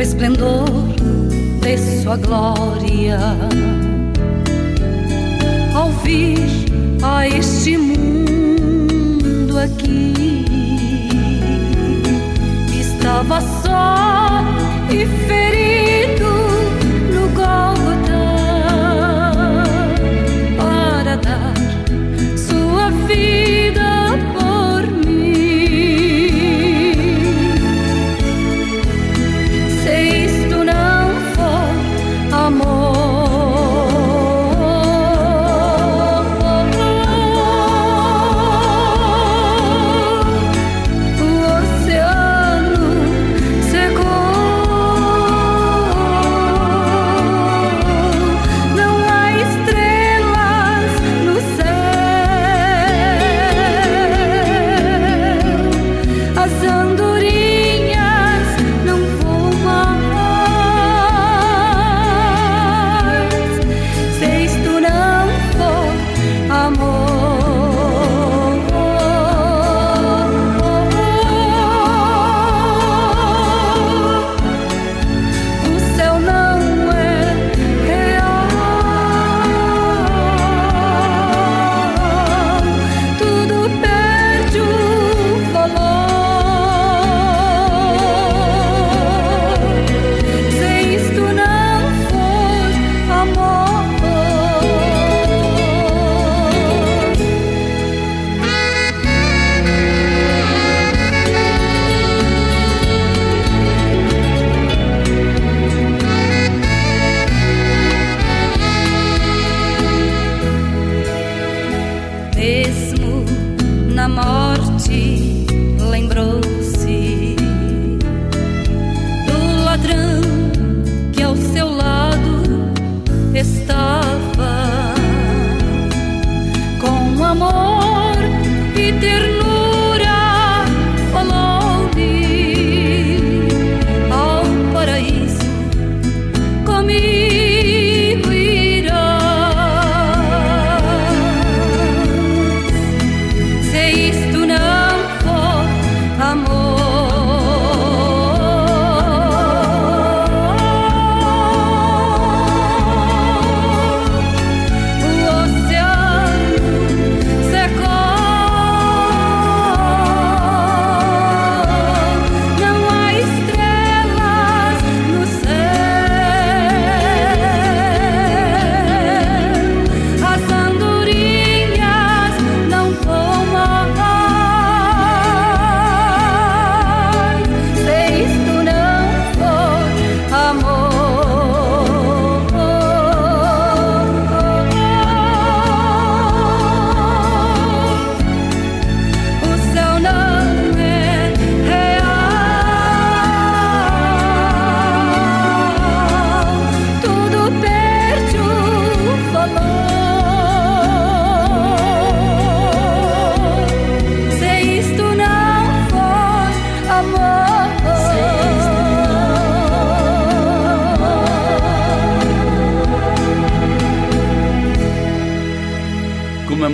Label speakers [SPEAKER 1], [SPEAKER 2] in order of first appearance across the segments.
[SPEAKER 1] o esplendor de sua glória. Ao vir a este mundo aqui, estava só.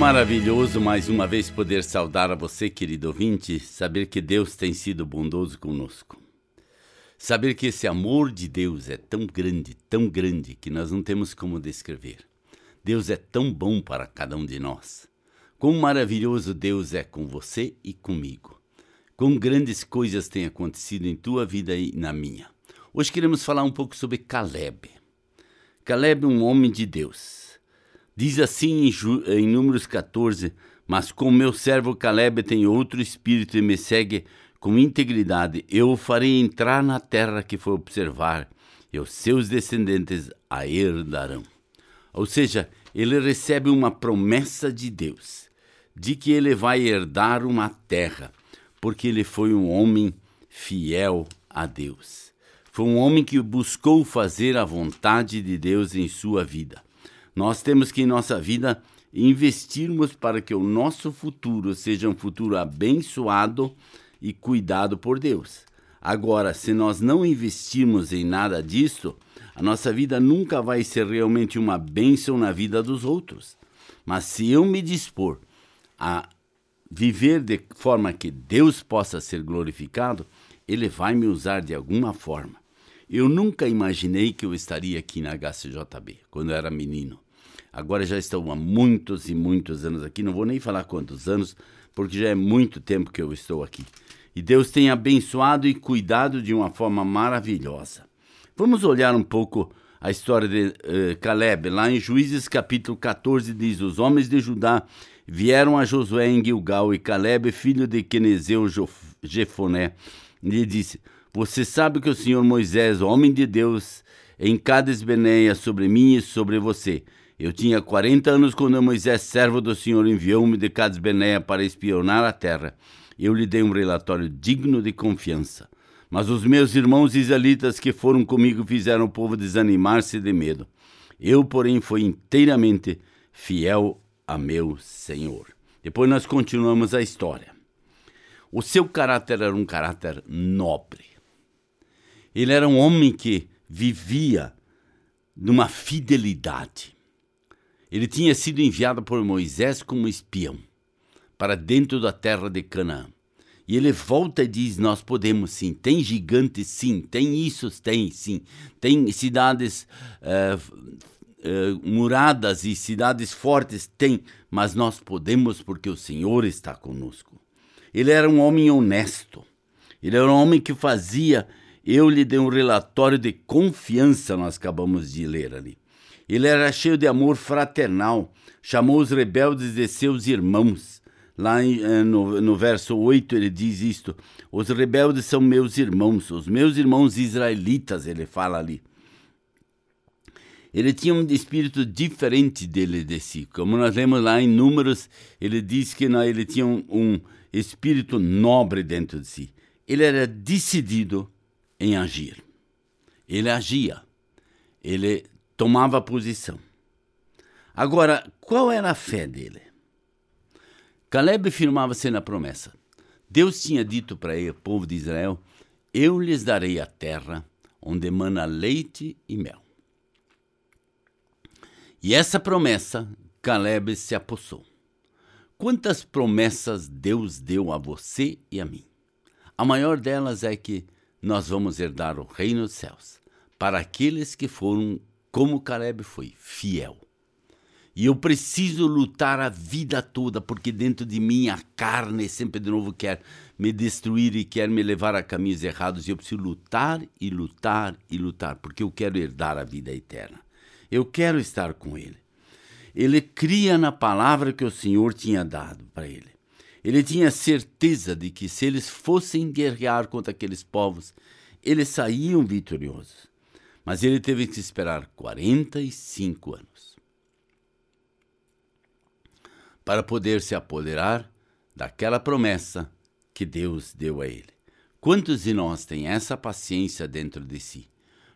[SPEAKER 2] Maravilhoso mais uma vez poder saudar a você, querido ouvinte, saber que Deus tem sido bondoso conosco. Saber que esse amor de Deus é tão grande, tão grande, que nós não temos como descrever. Deus é tão bom para cada um de nós. Quão maravilhoso Deus é com você e comigo. Quão grandes coisas têm acontecido em tua vida e na minha. Hoje queremos falar um pouco sobre Caleb. Caleb, um homem de Deus Diz assim em, em Números 14: Mas com meu servo Caleb tem outro espírito e me segue com integridade, eu o farei entrar na terra que foi observar, e os seus descendentes a herdarão. Ou seja, ele recebe uma promessa de Deus, de que ele vai herdar uma terra, porque ele foi um homem fiel a Deus. Foi um homem que buscou fazer a vontade de Deus em sua vida. Nós temos que, em nossa vida, investirmos para que o nosso futuro seja um futuro abençoado e cuidado por Deus. Agora, se nós não investirmos em nada disso, a nossa vida nunca vai ser realmente uma bênção na vida dos outros. Mas se eu me dispor a viver de forma que Deus possa ser glorificado, Ele vai me usar de alguma forma. Eu nunca imaginei que eu estaria aqui na HCJB, quando eu era menino. Agora já estou há muitos e muitos anos aqui, não vou nem falar quantos anos, porque já é muito tempo que eu estou aqui. E Deus tem abençoado e cuidado de uma forma maravilhosa. Vamos olhar um pouco a história de uh, Caleb. Lá em Juízes capítulo 14 diz: Os homens de Judá vieram a Josué em Gilgal e Caleb, filho de Quenezeu Jefoné, lhe disse: Você sabe que o Senhor Moisés, homem de Deus, em Cades sobre mim e sobre você. Eu tinha 40 anos quando Moisés, servo do Senhor, enviou-me de Cades Beneia para espionar a terra. Eu lhe dei um relatório digno de confiança. Mas os meus irmãos israelitas que foram comigo fizeram o povo desanimar-se de medo. Eu, porém, fui inteiramente fiel a meu Senhor. Depois nós continuamos a história. O seu caráter era um caráter nobre. Ele era um homem que vivia numa fidelidade. Ele tinha sido enviado por Moisés como espião para dentro da terra de Canaã. E ele volta e diz: Nós podemos sim, tem gigantes sim, tem isso, tem sim, tem cidades uh, muradas e cidades fortes, tem, mas nós podemos porque o Senhor está conosco. Ele era um homem honesto, ele era um homem que fazia. Eu lhe dei um relatório de confiança, nós acabamos de ler ali. Ele era cheio de amor fraternal, chamou os rebeldes de seus irmãos Lá eh, no, no verso 8 ele diz isto: Os rebeldes são meus irmãos, os meus irmãos israelitas, ele fala ali. Ele tinha um espírito diferente dele de si. Como nós lemos lá em Números, ele diz que não, ele tinha um, um espírito nobre dentro de si. Ele era decidido em agir. Ele agia. Ele tomava posição. Agora, qual era a fé dele? Caleb firmava-se na promessa. Deus tinha dito para ele, povo de Israel: Eu lhes darei a terra onde emana leite e mel. E essa promessa Caleb se apossou. Quantas promessas Deus deu a você e a mim? A maior delas é que nós vamos herdar o reino dos céus para aqueles que foram como Caleb foi, fiel. E eu preciso lutar a vida toda, porque dentro de mim a carne sempre de novo quer me destruir e quer me levar a caminhos errados. E eu preciso lutar e lutar e lutar, porque eu quero herdar a vida eterna. Eu quero estar com Ele. Ele cria na palavra que o Senhor tinha dado para ele. Ele tinha certeza de que se eles fossem guerrear contra aqueles povos, eles saíam vitoriosos. Mas ele teve que esperar 45 anos para poder se apoderar daquela promessa que Deus deu a ele. Quantos de nós têm essa paciência dentro de si?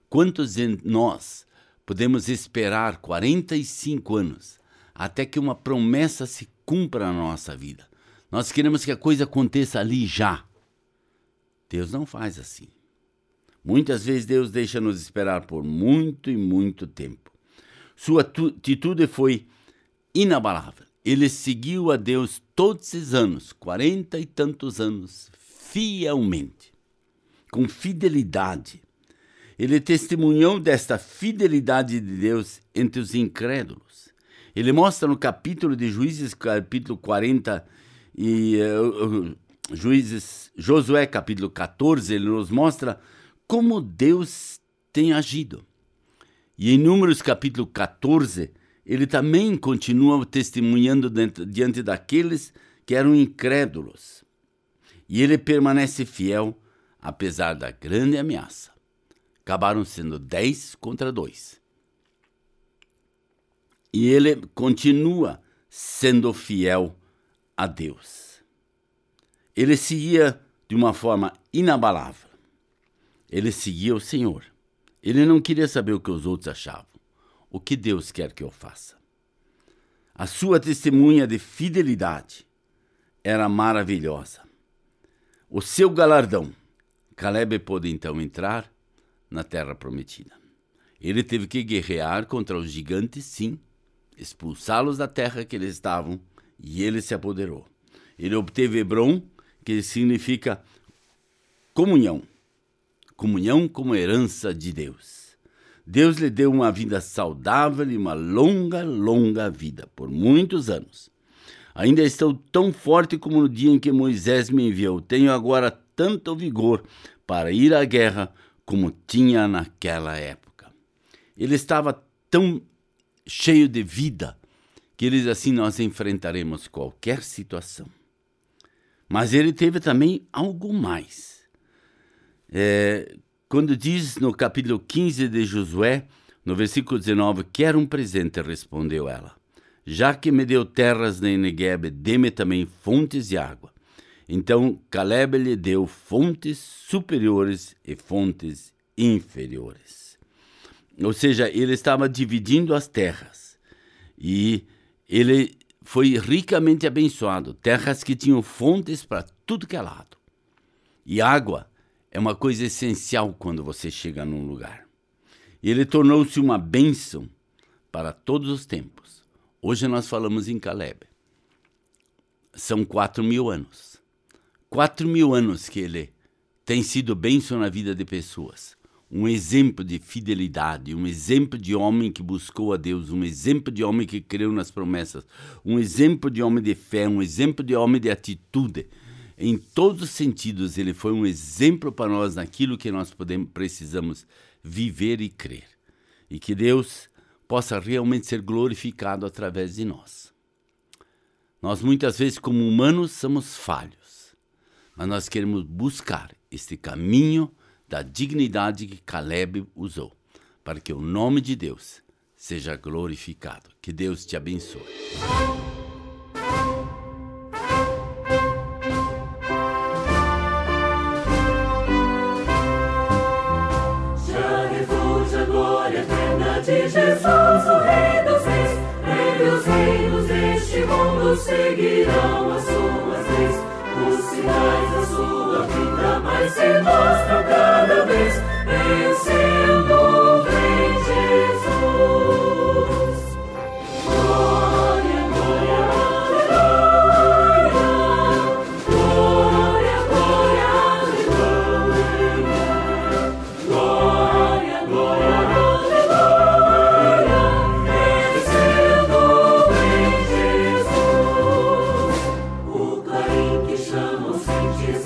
[SPEAKER 2] Quantos de nós podemos esperar 45 anos até que uma promessa se cumpra na nossa vida? Nós queremos que a coisa aconteça ali já. Deus não faz assim. Muitas vezes Deus deixa nos esperar por muito e muito tempo. Sua atitude foi inabalável ele seguiu a Deus todos esses anos, quarenta e tantos anos, fielmente, com fidelidade. Ele testemunhou desta fidelidade de Deus entre os incrédulos. Ele mostra no capítulo de Juízes, capítulo 40, e uh, Juízes, Josué, capítulo 14, ele nos mostra como Deus tem agido. E em Números, capítulo 14, ele também continua testemunhando diante daqueles que eram incrédulos. E ele permanece fiel, apesar da grande ameaça. Acabaram sendo dez contra dois. E ele continua sendo fiel a Deus. Ele seguia de uma forma inabalável. Ele seguia o Senhor. Ele não queria saber o que os outros achavam. O que Deus quer que eu faça? A sua testemunha de fidelidade era maravilhosa. O seu galardão, Caleb pôde então entrar na terra prometida. Ele teve que guerrear contra os gigantes, sim, expulsá-los da terra que eles estavam, e ele se apoderou. Ele obteve Hebron, que significa comunhão. Comunhão como herança de Deus. Deus lhe deu uma vida saudável e uma longa, longa vida, por muitos anos. Ainda estou tão forte como no dia em que Moisés me enviou. Tenho agora tanto vigor para ir à guerra como tinha naquela época. Ele estava tão cheio de vida que ele diz assim: Nós enfrentaremos qualquer situação. Mas ele teve também algo mais. É, quando diz no capítulo 15 de Josué, no versículo 19, quer um presente, respondeu ela. Já que me deu terras na Negueb, dê-me também fontes de água. Então Caleb lhe deu fontes superiores e fontes inferiores. Ou seja, ele estava dividindo as terras. E ele foi ricamente abençoado, terras que tinham fontes para tudo que é lado. E água é uma coisa essencial quando você chega num lugar. E ele tornou-se uma bênção para todos os tempos. Hoje nós falamos em Caleb. São quatro mil anos. Quatro mil anos que ele tem sido bênção na vida de pessoas. Um exemplo de fidelidade, um exemplo de homem que buscou a Deus, um exemplo de homem que creu nas promessas, um exemplo de homem de fé, um exemplo de homem de atitude. Em todos os sentidos, ele foi um exemplo para nós naquilo que nós podemos, precisamos viver e crer. E que Deus possa realmente ser glorificado através de nós. Nós muitas vezes, como humanos, somos falhos, mas nós queremos buscar este caminho da dignidade que Caleb usou, para que o nome de Deus seja glorificado. Que Deus te abençoe.
[SPEAKER 3] Seguirão as suas leis. Os sinais da sua vida mais se vez.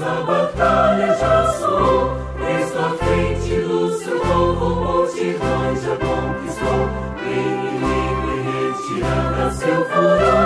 [SPEAKER 3] a batalha
[SPEAKER 2] já soou, Cristo à frente do seu povo
[SPEAKER 3] multidões
[SPEAKER 2] já conquistou,
[SPEAKER 3] inimigo
[SPEAKER 2] e retirada seu
[SPEAKER 3] furor.